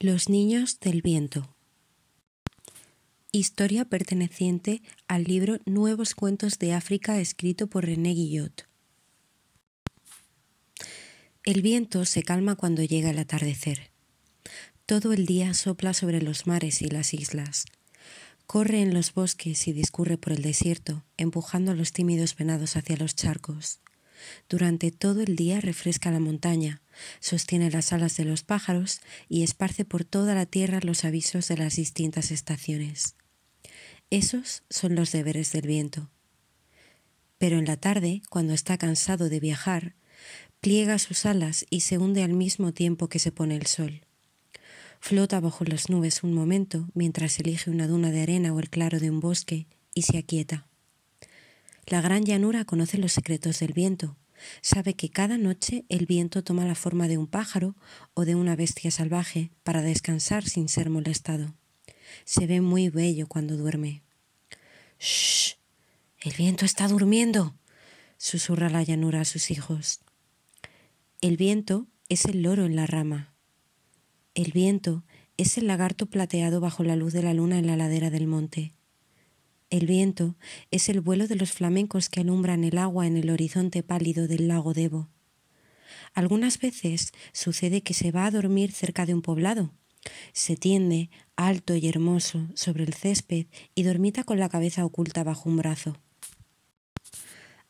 Los niños del viento. Historia perteneciente al libro Nuevos Cuentos de África escrito por René Guillot. El viento se calma cuando llega el atardecer. Todo el día sopla sobre los mares y las islas. Corre en los bosques y discurre por el desierto, empujando a los tímidos venados hacia los charcos. Durante todo el día refresca la montaña, sostiene las alas de los pájaros y esparce por toda la tierra los avisos de las distintas estaciones. Esos son los deberes del viento. Pero en la tarde, cuando está cansado de viajar, pliega sus alas y se hunde al mismo tiempo que se pone el sol. Flota bajo las nubes un momento mientras elige una duna de arena o el claro de un bosque y se aquieta. La gran llanura conoce los secretos del viento. Sabe que cada noche el viento toma la forma de un pájaro o de una bestia salvaje para descansar sin ser molestado. Se ve muy bello cuando duerme. ¡Shh! El viento está durmiendo, susurra la llanura a sus hijos. El viento es el loro en la rama. El viento es el lagarto plateado bajo la luz de la luna en la ladera del monte. El viento es el vuelo de los flamencos que alumbran el agua en el horizonte pálido del lago Debo. Algunas veces sucede que se va a dormir cerca de un poblado. Se tiende, alto y hermoso, sobre el césped y dormita con la cabeza oculta bajo un brazo.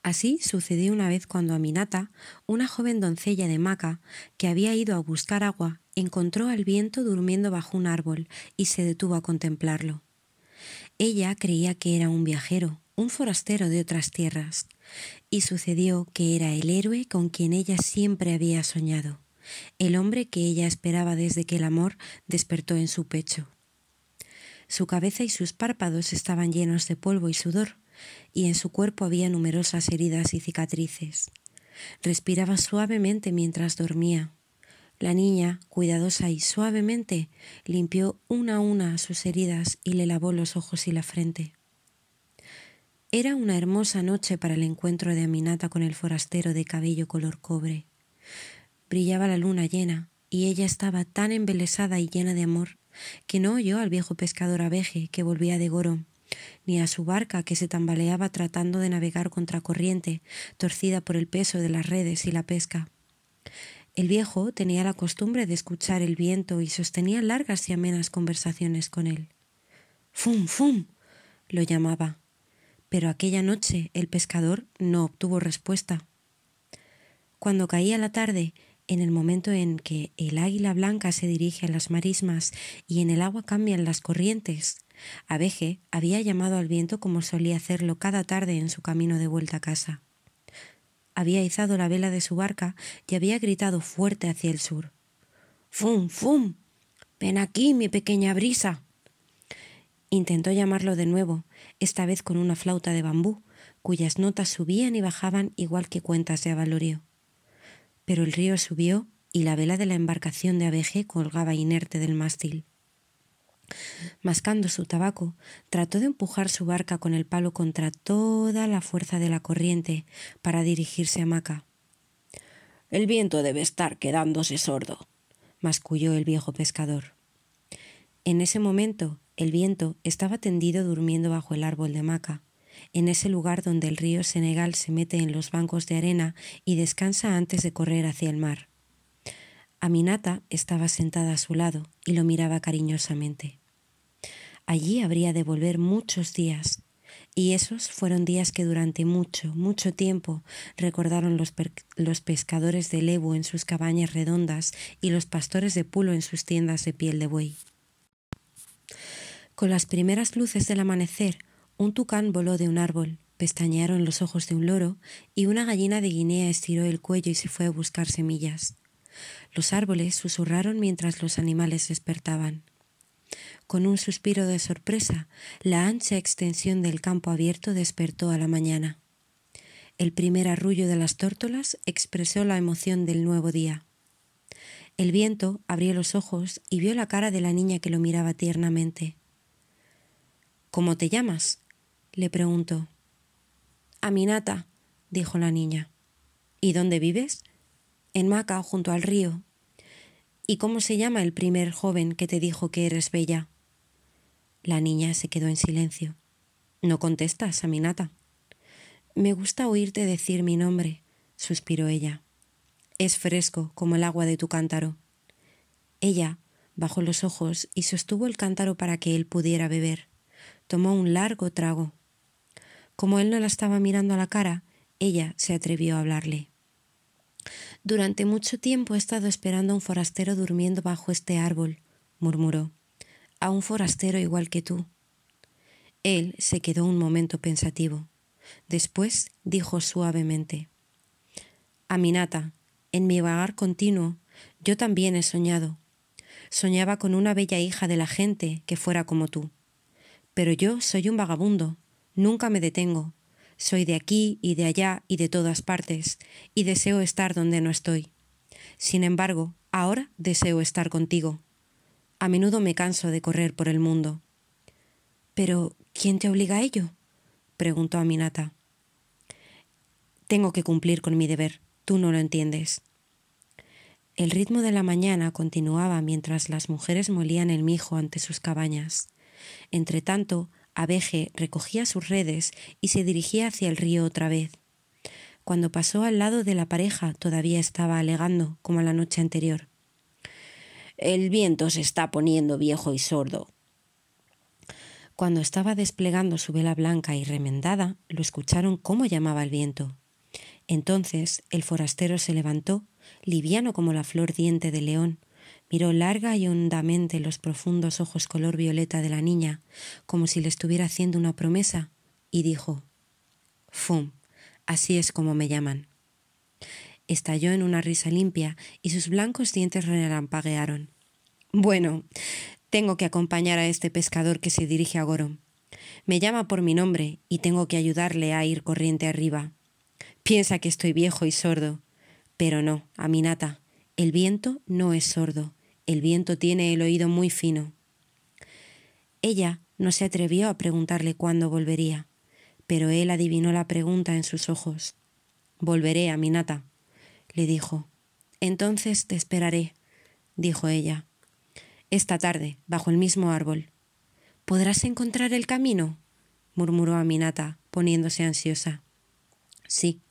Así sucedió una vez cuando Aminata, una joven doncella de Maca, que había ido a buscar agua, encontró al viento durmiendo bajo un árbol y se detuvo a contemplarlo. Ella creía que era un viajero, un forastero de otras tierras, y sucedió que era el héroe con quien ella siempre había soñado, el hombre que ella esperaba desde que el amor despertó en su pecho. Su cabeza y sus párpados estaban llenos de polvo y sudor, y en su cuerpo había numerosas heridas y cicatrices. Respiraba suavemente mientras dormía, la niña, cuidadosa y suavemente, limpió una a una sus heridas y le lavó los ojos y la frente. Era una hermosa noche para el encuentro de Aminata con el forastero de cabello color cobre. Brillaba la luna llena y ella estaba tan embelesada y llena de amor que no oyó al viejo pescador abeje que volvía de Goro, ni a su barca que se tambaleaba tratando de navegar contracorriente, torcida por el peso de las redes y la pesca. El viejo tenía la costumbre de escuchar el viento y sostenía largas y amenas conversaciones con él. ¡Fum, fum! lo llamaba. Pero aquella noche el pescador no obtuvo respuesta. Cuando caía la tarde, en el momento en que el águila blanca se dirige a las marismas y en el agua cambian las corrientes, Abeje había llamado al viento como solía hacerlo cada tarde en su camino de vuelta a casa había izado la vela de su barca y había gritado fuerte hacia el sur. ¡Fum, fum! Ven aquí, mi pequeña brisa. Intentó llamarlo de nuevo, esta vez con una flauta de bambú, cuyas notas subían y bajaban igual que cuentas de avalorio. Pero el río subió y la vela de la embarcación de abeje colgaba inerte del mástil. Mascando su tabaco, trató de empujar su barca con el palo contra toda la fuerza de la corriente para dirigirse a Maca. El viento debe estar quedándose sordo, masculló el viejo pescador. En ese momento, el viento estaba tendido durmiendo bajo el árbol de Maca, en ese lugar donde el río Senegal se mete en los bancos de arena y descansa antes de correr hacia el mar. Aminata estaba sentada a su lado y lo miraba cariñosamente. Allí habría de volver muchos días, y esos fueron días que durante mucho, mucho tiempo recordaron los, los, pescadores de lebu en sus cabañas redondas y los pastores de pulo en sus tiendas de piel de buey. Con las primeras luces del amanecer, un tucán voló de un árbol, pestañearon los ojos de un loro y una gallina de Guinea estiró el cuello y se fue a buscar semillas. Los árboles susurraron mientras los animales despertaban. Con un suspiro de sorpresa, la ancha extensión del campo abierto despertó a la mañana. El primer arrullo de las tórtolas expresó la emoción del nuevo día. El viento abrió los ojos y vio la cara de la niña que lo miraba tiernamente. ¿Cómo te llamas? le preguntó. Aminata, dijo la niña. ¿Y dónde vives? En Maca, junto al río. ¿Y cómo se llama el primer joven que te dijo que eres bella? La niña se quedó en silencio. No contestas, Aminata. Me gusta oírte decir mi nombre, suspiró ella. Es fresco como el agua de tu cántaro. Ella bajó los ojos y sostuvo el cántaro para que él pudiera beber. Tomó un largo trago. Como él no la estaba mirando a la cara, ella se atrevió a hablarle. Durante mucho tiempo he estado esperando a un forastero durmiendo bajo este árbol, murmuró. A un forastero igual que tú. Él se quedó un momento pensativo. Después dijo suavemente Aminata, en mi vagar continuo, yo también he soñado. Soñaba con una bella hija de la gente que fuera como tú. Pero yo soy un vagabundo, nunca me detengo, soy de aquí y de allá y de todas partes, y deseo estar donde no estoy. Sin embargo, ahora deseo estar contigo. A menudo me canso de correr por el mundo. Pero, ¿quién te obliga a ello? preguntó Aminata. Tengo que cumplir con mi deber. Tú no lo entiendes. El ritmo de la mañana continuaba mientras las mujeres molían el mijo ante sus cabañas. Entretanto, Abeje recogía sus redes y se dirigía hacia el río otra vez. Cuando pasó al lado de la pareja todavía estaba alegando, como la noche anterior. El viento se está poniendo viejo y sordo. Cuando estaba desplegando su vela blanca y remendada, lo escucharon cómo llamaba el viento. Entonces el forastero se levantó, liviano como la flor diente de león, Miró larga y hondamente los profundos ojos color violeta de la niña, como si le estuviera haciendo una promesa, y dijo Fum, así es como me llaman. Estalló en una risa limpia y sus blancos dientes relampaguearon. Bueno, tengo que acompañar a este pescador que se dirige a Gorom. Me llama por mi nombre y tengo que ayudarle a ir corriente arriba. Piensa que estoy viejo y sordo. Pero no, Aminata, el viento no es sordo. El viento tiene el oído muy fino. Ella no se atrevió a preguntarle cuándo volvería, pero él adivinó la pregunta en sus ojos. Volveré, Aminata, le dijo. Entonces te esperaré, dijo ella. Esta tarde, bajo el mismo árbol. ¿Podrás encontrar el camino? murmuró Aminata, poniéndose ansiosa. Sí,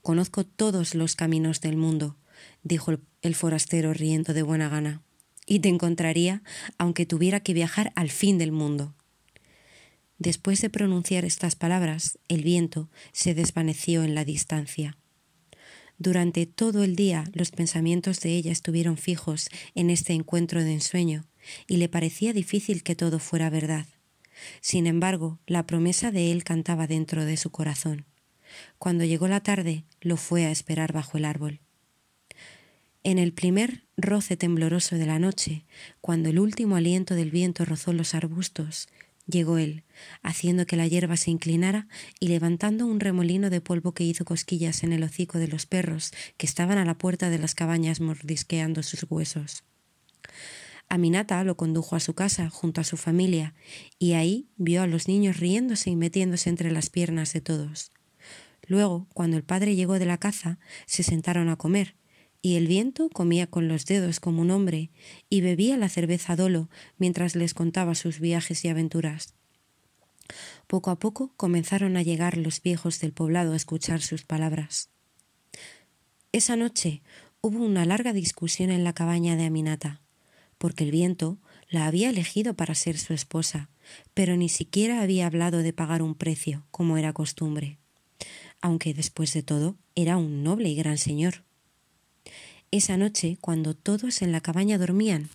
conozco todos los caminos del mundo, dijo el forastero riendo de buena gana y te encontraría aunque tuviera que viajar al fin del mundo. Después de pronunciar estas palabras, el viento se desvaneció en la distancia. Durante todo el día los pensamientos de ella estuvieron fijos en este encuentro de ensueño, y le parecía difícil que todo fuera verdad. Sin embargo, la promesa de él cantaba dentro de su corazón. Cuando llegó la tarde, lo fue a esperar bajo el árbol. En el primer roce tembloroso de la noche, cuando el último aliento del viento rozó los arbustos, llegó él, haciendo que la hierba se inclinara y levantando un remolino de polvo que hizo cosquillas en el hocico de los perros que estaban a la puerta de las cabañas mordisqueando sus huesos. Aminata lo condujo a su casa junto a su familia y ahí vio a los niños riéndose y metiéndose entre las piernas de todos. Luego, cuando el padre llegó de la caza, se sentaron a comer y el viento comía con los dedos como un hombre y bebía la cerveza dolo mientras les contaba sus viajes y aventuras. Poco a poco comenzaron a llegar los viejos del poblado a escuchar sus palabras. Esa noche hubo una larga discusión en la cabaña de Aminata, porque el viento la había elegido para ser su esposa, pero ni siquiera había hablado de pagar un precio, como era costumbre, aunque después de todo era un noble y gran señor. Esa noche, cuando todos en la cabaña dormían,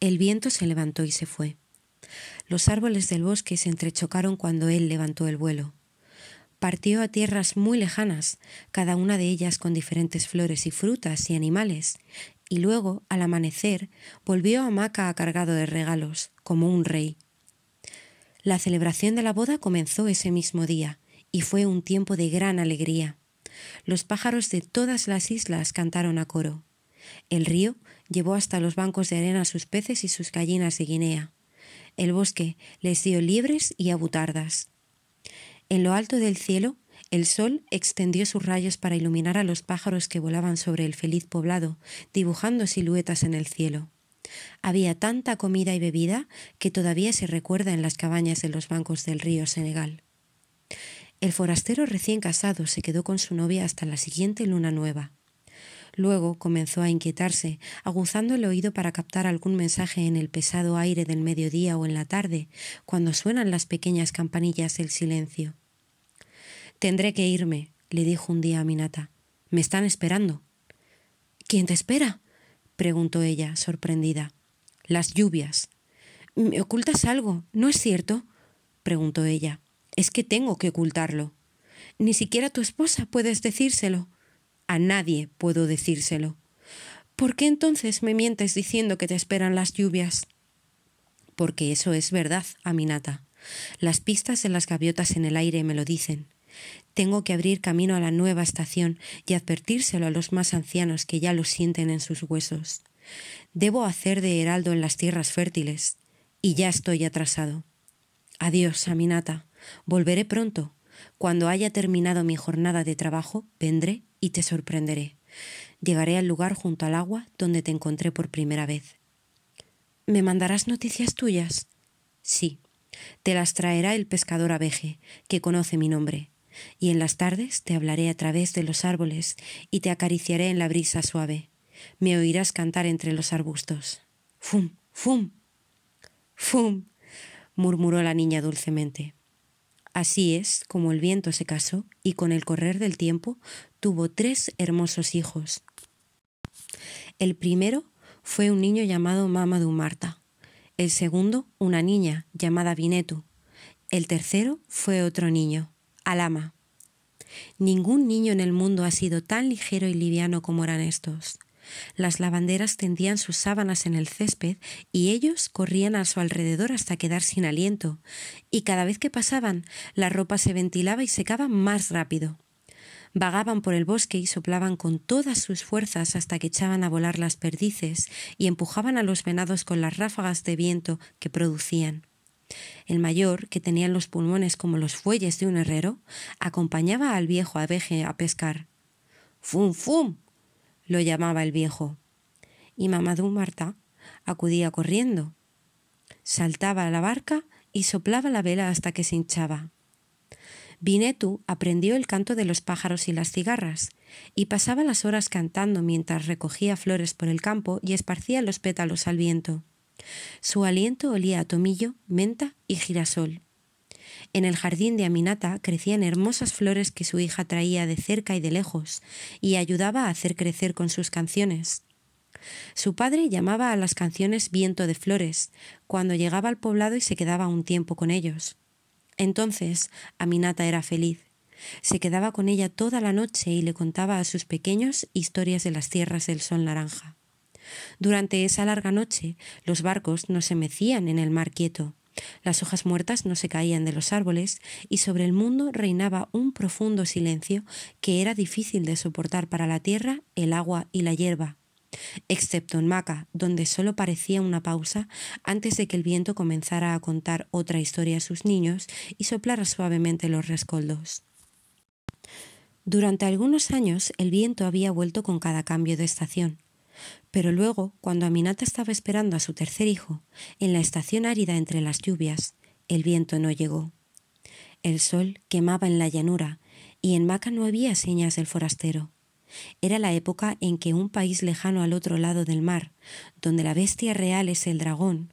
el viento se levantó y se fue. Los árboles del bosque se entrechocaron cuando él levantó el vuelo. Partió a tierras muy lejanas, cada una de ellas con diferentes flores y frutas y animales, y luego, al amanecer, volvió a Maca cargado de regalos, como un rey. La celebración de la boda comenzó ese mismo día, y fue un tiempo de gran alegría. Los pájaros de todas las islas cantaron a coro. El río llevó hasta los bancos de arena sus peces y sus gallinas de Guinea. El bosque les dio liebres y abutardas. En lo alto del cielo, El sol extendió sus rayos para iluminar a los pájaros que volaban sobre el feliz poblado, dibujando siluetas en el cielo. Había tanta comida y bebida que todavía se recuerda en las cabañas de los bancos del río Senegal. El forastero recién casado se quedó con su novia hasta la siguiente luna nueva. Luego comenzó a inquietarse, aguzando el oído para captar algún mensaje en el pesado aire del mediodía o en la tarde, cuando suenan las pequeñas campanillas del silencio. Tendré que irme, le dijo un día a Minata. Me están esperando. ¿Quién te espera? preguntó ella, sorprendida. Las lluvias. ¿Me ocultas algo? ¿No es cierto? preguntó ella. Es que tengo que ocultarlo. Ni siquiera tu esposa puedes decírselo. A nadie puedo decírselo. ¿Por qué entonces me mientes diciendo que te esperan las lluvias? Porque eso es verdad, Aminata. Las pistas de las gaviotas en el aire me lo dicen. Tengo que abrir camino a la nueva estación y advertírselo a los más ancianos que ya lo sienten en sus huesos. Debo hacer de heraldo en las tierras fértiles, y ya estoy atrasado. Adiós, Aminata. Volveré pronto. Cuando haya terminado mi jornada de trabajo, vendré y te sorprenderé. Llegaré al lugar junto al agua donde te encontré por primera vez. ¿Me mandarás noticias tuyas? Sí. Te las traerá el pescador abeje, que conoce mi nombre, y en las tardes te hablaré a través de los árboles y te acariciaré en la brisa suave. Me oirás cantar entre los arbustos. Fum, fum, fum, murmuró la niña dulcemente. Así es como el viento se casó y con el correr del tiempo tuvo tres hermosos hijos. El primero fue un niño llamado Mamadou Marta, el segundo una niña llamada Vinetu, el tercero fue otro niño, Alama. Ningún niño en el mundo ha sido tan ligero y liviano como eran estos. Las lavanderas tendían sus sábanas en el césped y ellos corrían a su alrededor hasta quedar sin aliento, y cada vez que pasaban la ropa se ventilaba y secaba más rápido. Vagaban por el bosque y soplaban con todas sus fuerzas hasta que echaban a volar las perdices y empujaban a los venados con las ráfagas de viento que producían. El mayor, que tenía los pulmones como los fuelles de un herrero, acompañaba al viejo abeje a pescar. ¡Fum, fum! Lo llamaba el viejo. Y Mamadou Marta acudía corriendo. Saltaba a la barca y soplaba la vela hasta que se hinchaba. Vinetu aprendió el canto de los pájaros y las cigarras, y pasaba las horas cantando mientras recogía flores por el campo y esparcía los pétalos al viento. Su aliento olía a tomillo, menta y girasol. En el jardín de Aminata crecían hermosas flores que su hija traía de cerca y de lejos, y ayudaba a hacer crecer con sus canciones. Su padre llamaba a las canciones viento de flores, cuando llegaba al poblado y se quedaba un tiempo con ellos. Entonces Aminata era feliz. Se quedaba con ella toda la noche y le contaba a sus pequeños historias de las tierras del sol naranja. Durante esa larga noche los barcos no se mecían en el mar quieto, las hojas muertas no se caían de los árboles y sobre el mundo reinaba un profundo silencio que era difícil de soportar para la tierra, el agua y la hierba, excepto en Maca, donde solo parecía una pausa antes de que el viento comenzara a contar otra historia a sus niños y soplara suavemente los rescoldos. Durante algunos años el viento había vuelto con cada cambio de estación. Pero luego, cuando Aminata estaba esperando a su tercer hijo, en la estación árida entre las lluvias, el viento no llegó. El sol quemaba en la llanura y en Maca no había señas del forastero. Era la época en que un país lejano al otro lado del mar, donde la bestia real es el dragón,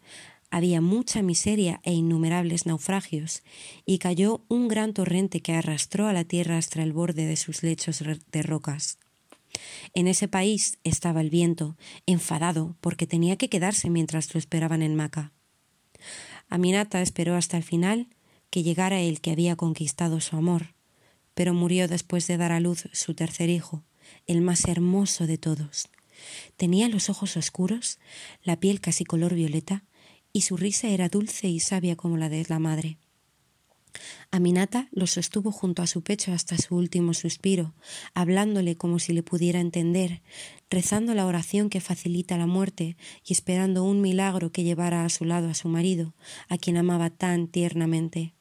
había mucha miseria e innumerables naufragios, y cayó un gran torrente que arrastró a la tierra hasta el borde de sus lechos de rocas. En ese país estaba el viento, enfadado porque tenía que quedarse mientras lo esperaban en Maca. Aminata esperó hasta el final que llegara el que había conquistado su amor, pero murió después de dar a luz su tercer hijo, el más hermoso de todos. Tenía los ojos oscuros, la piel casi color violeta, y su risa era dulce y sabia como la de la madre. Aminata lo sostuvo junto a su pecho hasta su último suspiro, hablándole como si le pudiera entender, rezando la oración que facilita la muerte y esperando un milagro que llevara a su lado a su marido, a quien amaba tan tiernamente.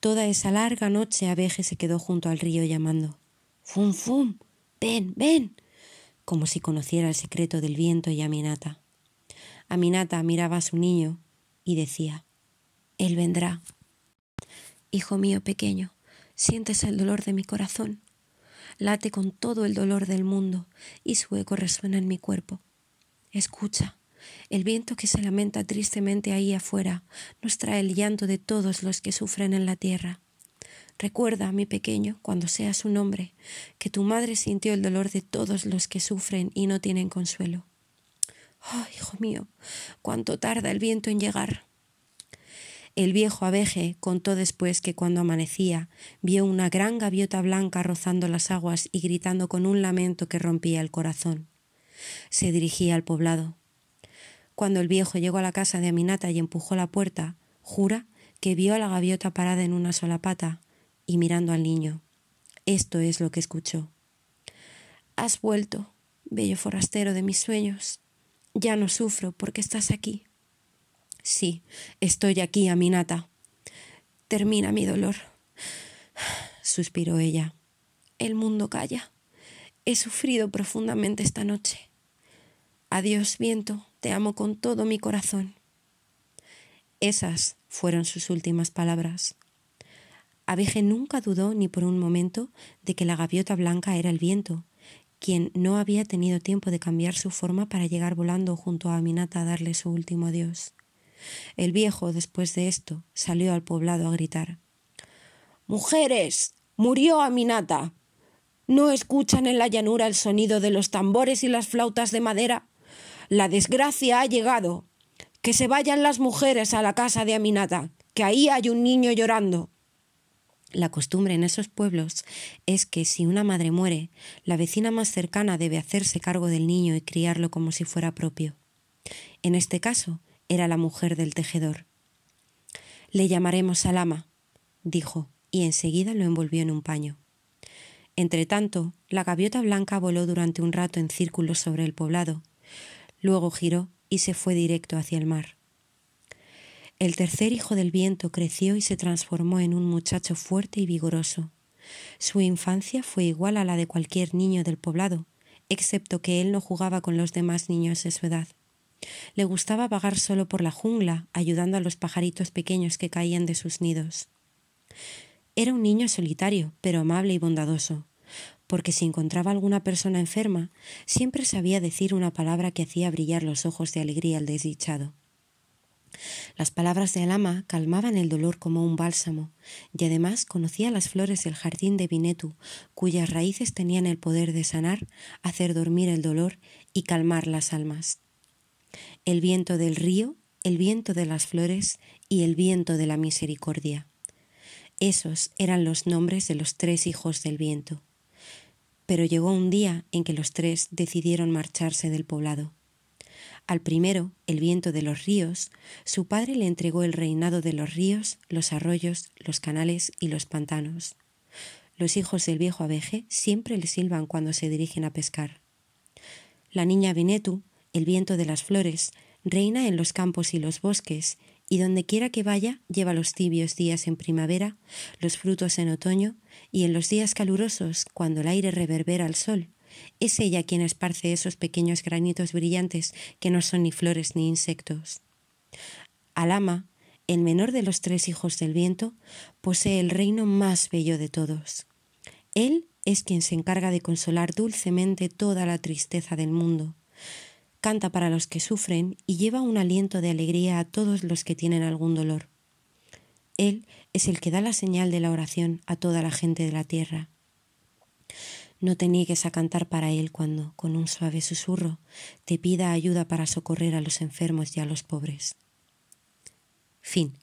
Toda esa larga noche Abeje se quedó junto al río llamando Fum, fum, ven, ven, como si conociera el secreto del viento y Aminata. Aminata miraba a su niño y decía, Él vendrá. Hijo mío pequeño, sientes el dolor de mi corazón. Late con todo el dolor del mundo y su eco resuena en mi cuerpo. Escucha, el viento que se lamenta tristemente ahí afuera nos trae el llanto de todos los que sufren en la tierra. Recuerda, mi pequeño, cuando seas un hombre, que tu madre sintió el dolor de todos los que sufren y no tienen consuelo. Oh, hijo mío, cuánto tarda el viento en llegar. El viejo abeje contó después que cuando amanecía vio una gran gaviota blanca rozando las aguas y gritando con un lamento que rompía el corazón. Se dirigía al poblado. Cuando el viejo llegó a la casa de Aminata y empujó la puerta, jura que vio a la gaviota parada en una sola pata y mirando al niño. Esto es lo que escuchó. Has vuelto, bello forastero de mis sueños. Ya no sufro porque estás aquí. Sí, estoy aquí, Aminata. Termina mi dolor. Suspiró ella. El mundo calla. He sufrido profundamente esta noche. Adiós, viento, te amo con todo mi corazón. Esas fueron sus últimas palabras. Abeje nunca dudó ni por un momento de que la gaviota blanca era el viento, quien no había tenido tiempo de cambiar su forma para llegar volando junto a Aminata a darle su último adiós. El viejo, después de esto, salió al poblado a gritar Mujeres. murió Aminata. ¿No escuchan en la llanura el sonido de los tambores y las flautas de madera? La desgracia ha llegado. Que se vayan las mujeres a la casa de Aminata, que ahí hay un niño llorando. La costumbre en esos pueblos es que si una madre muere, la vecina más cercana debe hacerse cargo del niño y criarlo como si fuera propio. En este caso, era la mujer del tejedor. Le llamaremos Alama, dijo, y enseguida lo envolvió en un paño. Entretanto, la gaviota blanca voló durante un rato en círculos sobre el poblado, luego giró y se fue directo hacia el mar. El tercer hijo del viento creció y se transformó en un muchacho fuerte y vigoroso. Su infancia fue igual a la de cualquier niño del poblado, excepto que él no jugaba con los demás niños de su edad. Le gustaba vagar solo por la jungla, ayudando a los pajaritos pequeños que caían de sus nidos. Era un niño solitario, pero amable y bondadoso, porque si encontraba alguna persona enferma, siempre sabía decir una palabra que hacía brillar los ojos de alegría al desdichado. Las palabras de Alama calmaban el dolor como un bálsamo, y además conocía las flores del jardín de Vinetu, cuyas raíces tenían el poder de sanar, hacer dormir el dolor y calmar las almas el viento del río, el viento de las flores y el viento de la misericordia. Esos eran los nombres de los tres hijos del viento. Pero llegó un día en que los tres decidieron marcharse del poblado. Al primero, el viento de los ríos, su padre le entregó el reinado de los ríos, los arroyos, los canales y los pantanos. Los hijos del viejo abeje siempre le silban cuando se dirigen a pescar. La niña Vinetu el viento de las flores, reina en los campos y los bosques, y donde quiera que vaya lleva los tibios días en primavera, los frutos en otoño, y en los días calurosos, cuando el aire reverbera al sol, es ella quien esparce esos pequeños granitos brillantes que no son ni flores ni insectos. Alama, el menor de los tres hijos del viento, posee el reino más bello de todos. Él es quien se encarga de consolar dulcemente toda la tristeza del mundo canta para los que sufren y lleva un aliento de alegría a todos los que tienen algún dolor. Él es el que da la señal de la oración a toda la gente de la tierra. No te niegues a cantar para Él cuando, con un suave susurro, te pida ayuda para socorrer a los enfermos y a los pobres. Fin.